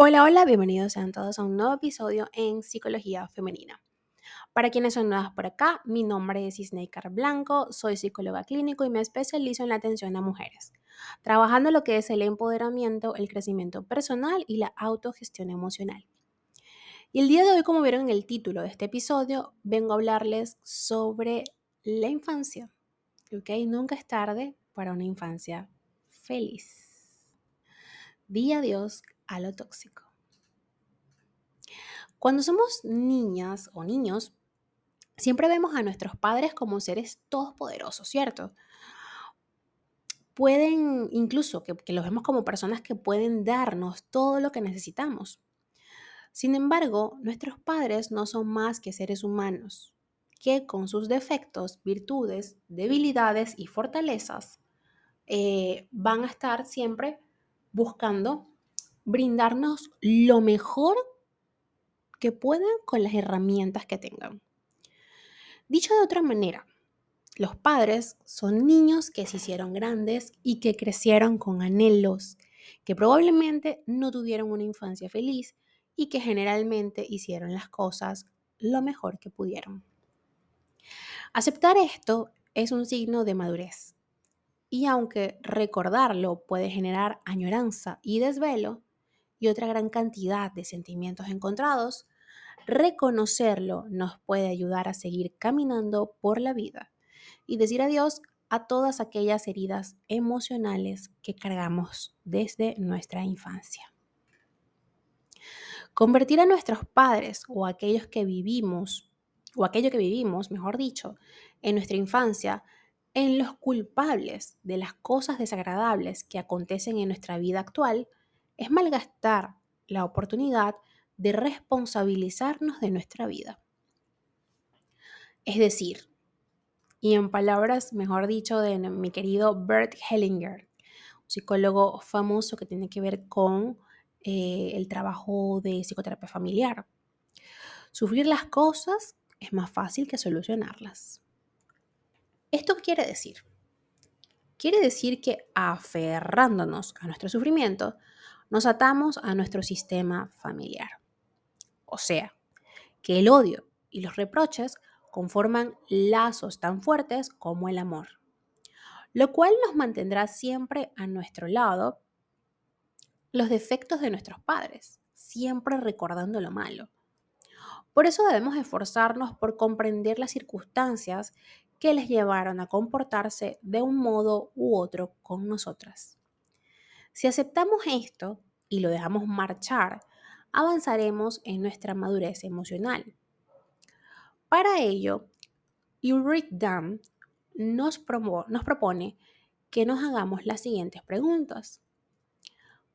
Hola, hola, bienvenidos sean todos a un nuevo episodio en Psicología Femenina. Para quienes son nuevas por acá, mi nombre es Isneikar Blanco, soy psicóloga clínico y me especializo en la atención a mujeres, trabajando lo que es el empoderamiento, el crecimiento personal y la autogestión emocional. Y el día de hoy, como vieron en el título de este episodio, vengo a hablarles sobre la infancia. ¿Ok? Nunca es tarde para una infancia feliz. Di adiós a lo tóxico. Cuando somos niñas o niños, siempre vemos a nuestros padres como seres todopoderosos, ¿cierto? Pueden, incluso que, los vemos como personas que pueden darnos todo lo que necesitamos. Sin embargo, nuestros padres no son más que seres humanos, que con sus defectos, virtudes, debilidades y fortalezas eh, van a estar siempre buscando brindarnos lo mejor que puedan con las herramientas que tengan. Dicho de otra manera, los padres son niños que se hicieron grandes y que crecieron con anhelos, que probablemente no tuvieron una infancia feliz y que generalmente hicieron las cosas lo mejor que pudieron. Aceptar esto es un signo de madurez. Y aunque recordarlo puede generar añoranza y desvelo, y otra gran cantidad de sentimientos encontrados, reconocerlo nos puede ayudar a seguir caminando por la vida y decir adiós a todas aquellas heridas emocionales que cargamos desde nuestra infancia. Convertir a nuestros padres o aquellos que vivimos, o aquello que vivimos, mejor dicho, en nuestra infancia, en los culpables de las cosas desagradables que acontecen en nuestra vida actual, es malgastar la oportunidad de responsabilizarnos de nuestra vida. Es decir, y en palabras, mejor dicho, de mi querido Bert Hellinger, un psicólogo famoso que tiene que ver con eh, el trabajo de psicoterapia familiar. Sufrir las cosas es más fácil que solucionarlas. ¿Esto qué quiere decir? Quiere decir que aferrándonos a nuestro sufrimiento, nos atamos a nuestro sistema familiar. O sea, que el odio y los reproches conforman lazos tan fuertes como el amor, lo cual nos mantendrá siempre a nuestro lado los defectos de nuestros padres, siempre recordando lo malo. Por eso debemos esforzarnos por comprender las circunstancias que les llevaron a comportarse de un modo u otro con nosotras. Si aceptamos esto y lo dejamos marchar, avanzaremos en nuestra madurez emocional. Para ello, Ulrich nos, nos propone que nos hagamos las siguientes preguntas.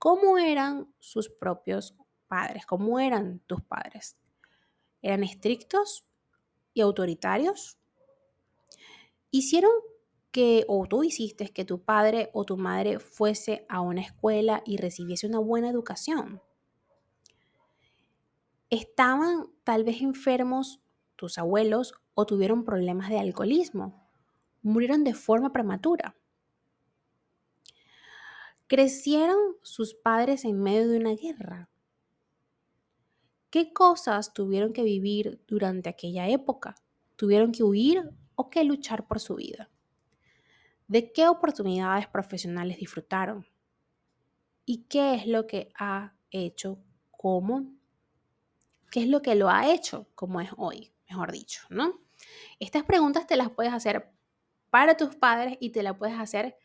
¿Cómo eran sus propios padres? ¿Cómo eran tus padres? ¿Eran estrictos y autoritarios? ¿Hicieron que o tú hiciste que tu padre o tu madre fuese a una escuela y recibiese una buena educación. Estaban tal vez enfermos tus abuelos o tuvieron problemas de alcoholismo. Murieron de forma prematura. Crecieron sus padres en medio de una guerra. ¿Qué cosas tuvieron que vivir durante aquella época? ¿Tuvieron que huir o que luchar por su vida? De qué oportunidades profesionales disfrutaron y qué es lo que ha hecho como, qué es lo que lo ha hecho como es hoy, mejor dicho, ¿no? Estas preguntas te las puedes hacer para tus padres y te las puedes hacer,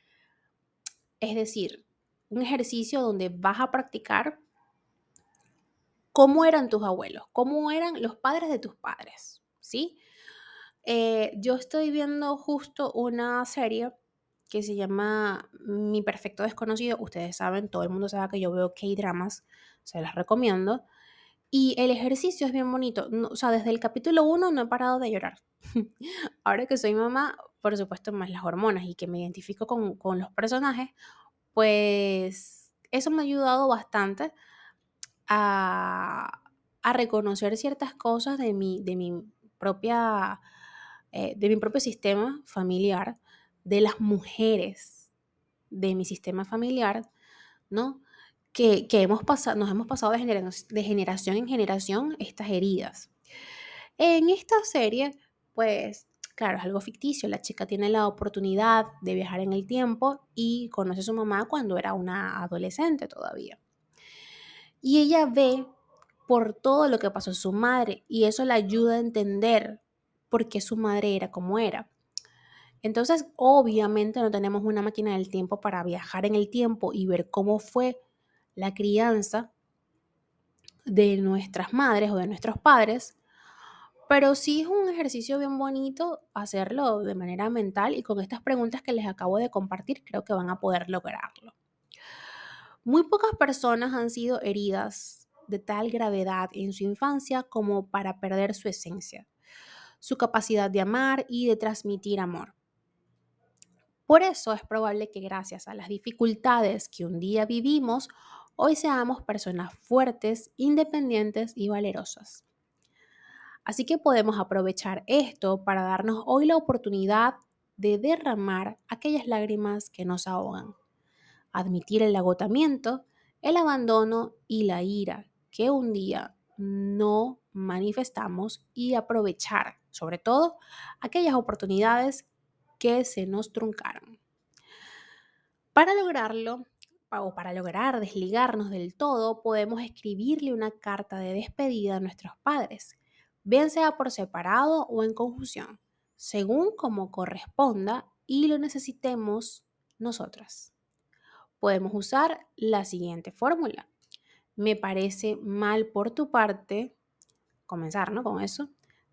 es decir, un ejercicio donde vas a practicar cómo eran tus abuelos, cómo eran los padres de tus padres, ¿sí? Eh, yo estoy viendo justo una serie que se llama Mi Perfecto Desconocido. Ustedes saben, todo el mundo sabe que yo veo K-dramas, se las recomiendo. Y el ejercicio es bien bonito. o sea, desde el capítulo 1 no he parado de llorar. Ahora que soy mamá, por supuesto, más las hormonas y que me identifico con, con los personajes, pues eso me ha ayudado bastante a, a reconocer ciertas cosas de mi, de mi propia, eh, de mi propio sistema familiar de las mujeres de mi sistema familiar, ¿no? que, hemos pasado, nos hemos pasado de, generación en generación estas heridas. En esta serie, pues claro, es algo ficticio. La chica tiene la oportunidad de viajar en el tiempo y conoce a su mamá cuando era una adolescente todavía. Y ella ve por todo lo que pasó a su madre y eso le ayuda a entender por qué su madre era como era. Entonces, obviamente no tenemos una máquina del tiempo para viajar en el tiempo y ver cómo fue la crianza de nuestras madres o de nuestros padres, pero sí es un ejercicio bien bonito hacerlo de manera mental y con estas preguntas que les acabo de compartir creo que van a poder lograrlo. Muy pocas personas han sido heridas de tal gravedad en su infancia como para perder su esencia, su capacidad de amar y de transmitir amor. Por eso es probable que gracias a las dificultades que un día vivimos, hoy seamos personas fuertes, independientes y valerosas. Así que podemos aprovechar esto para darnos hoy la oportunidad de derramar aquellas lágrimas que nos ahogan, admitir el agotamiento, el abandono y la ira que un día no manifestamos y aprovechar, sobre todo, aquellas oportunidades que se nos truncaron. Para lograrlo, o para lograr desligarnos del todo, podemos escribirle una carta de despedida a nuestros padres bien sea por separado o en conjunción, según como corresponda y lo necesitemos nosotras. Podemos usar la siguiente fórmula. Me parece mal por tu parte, comenzar ¿no? con eso,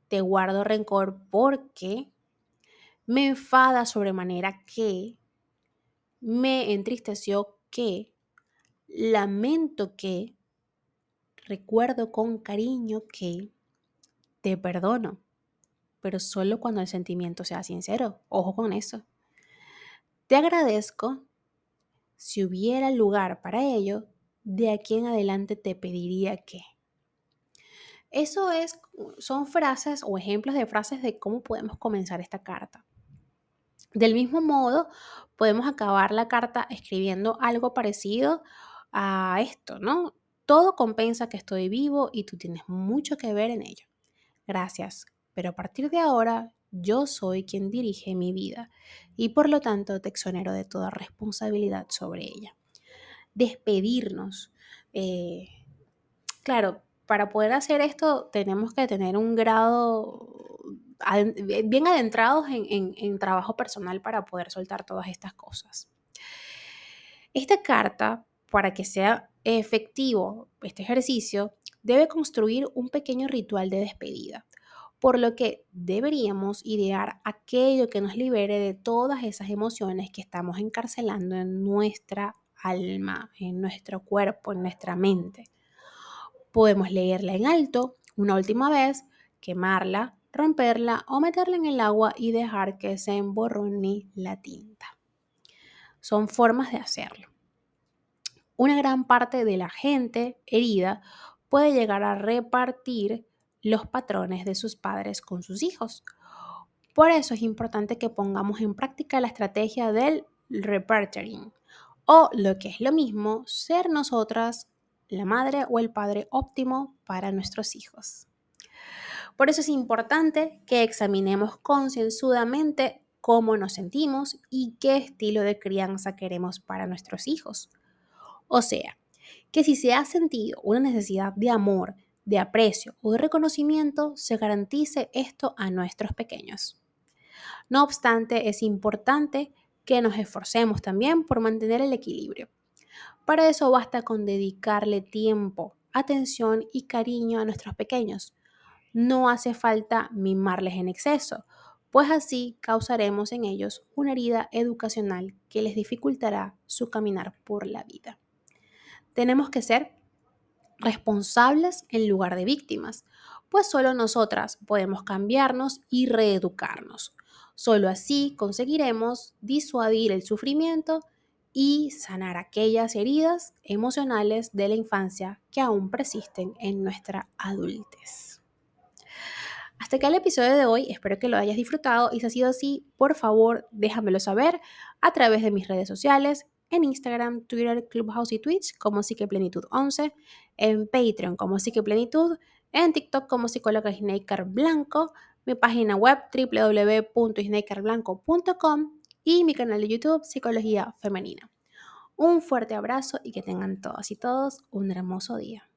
te guardo rencor porque me enfada sobremanera que, me entristeció que, lamento que, recuerdo con cariño que, te perdono, pero solo cuando el sentimiento sea sincero. Ojo con eso. Te agradezco. Si hubiera lugar para ello, de aquí en adelante te pediría que. Eso es, son frases o ejemplos de frases de cómo podemos comenzar esta carta. Del mismo modo, podemos acabar la carta escribiendo algo parecido a esto, ¿no? Todo compensa que estoy vivo y tú tienes mucho que ver en ello. Gracias, pero a partir de ahora yo soy quien dirige mi vida y por lo tanto te exonero de toda responsabilidad sobre ella. Despedirnos. Eh, claro, para poder hacer esto tenemos que tener un grado bien adentrados en, en trabajo personal para poder soltar todas estas cosas. Esta carta, para que sea efectivo este ejercicio, debe construir un pequeño ritual de despedida, por lo que deberíamos idear aquello que nos libere de todas esas emociones que estamos encarcelando en nuestra alma, en nuestro cuerpo, en nuestra mente. Podemos leerla en alto una última vez, quemarla, romperla o meterla en el agua y dejar que se emborrone la tinta. Son formas de hacerlo. Una gran parte de la gente herida puede llegar a repartir los patrones de sus padres con sus hijos. Por eso es importante que pongamos en práctica la estrategia del repartering o lo que es lo mismo, ser nosotras la madre o el padre óptimo para nuestros hijos. Por eso es importante que examinemos concienzudamente cómo nos sentimos y qué estilo de crianza queremos para nuestros hijos. O sea, que si se ha sentido una necesidad de amor, de aprecio o de reconocimiento, se garantice esto a nuestros pequeños. No obstante, es importante que nos esforcemos también por mantener el equilibrio. Para eso basta con dedicarle tiempo, atención y cariño a nuestros pequeños. No hace falta mimarles en exceso, pues así causaremos en ellos una herida educacional que les dificultará su caminar por la vida tenemos que ser responsables en lugar de víctimas, pues solo nosotras podemos cambiarnos y reeducarnos. Solo así conseguiremos disuadir el sufrimiento y sanar aquellas heridas emocionales de la infancia que aún persisten en nuestra adultez. Hasta acá el episodio de hoy, espero que lo hayas disfrutado y si ha sido así, por favor déjamelo saber a través de mis redes sociales, en Instagram, Twitter, Clubhouse y Twitch como Psiqueplenitud 11, en Patreon como Psiqueplenitud, en TikTok como psicóloga Snaker Blanco, mi página web www.snakerblanco.com y mi canal de YouTube Psicología Femenina. Un fuerte abrazo y que tengan todas y todos un hermoso día.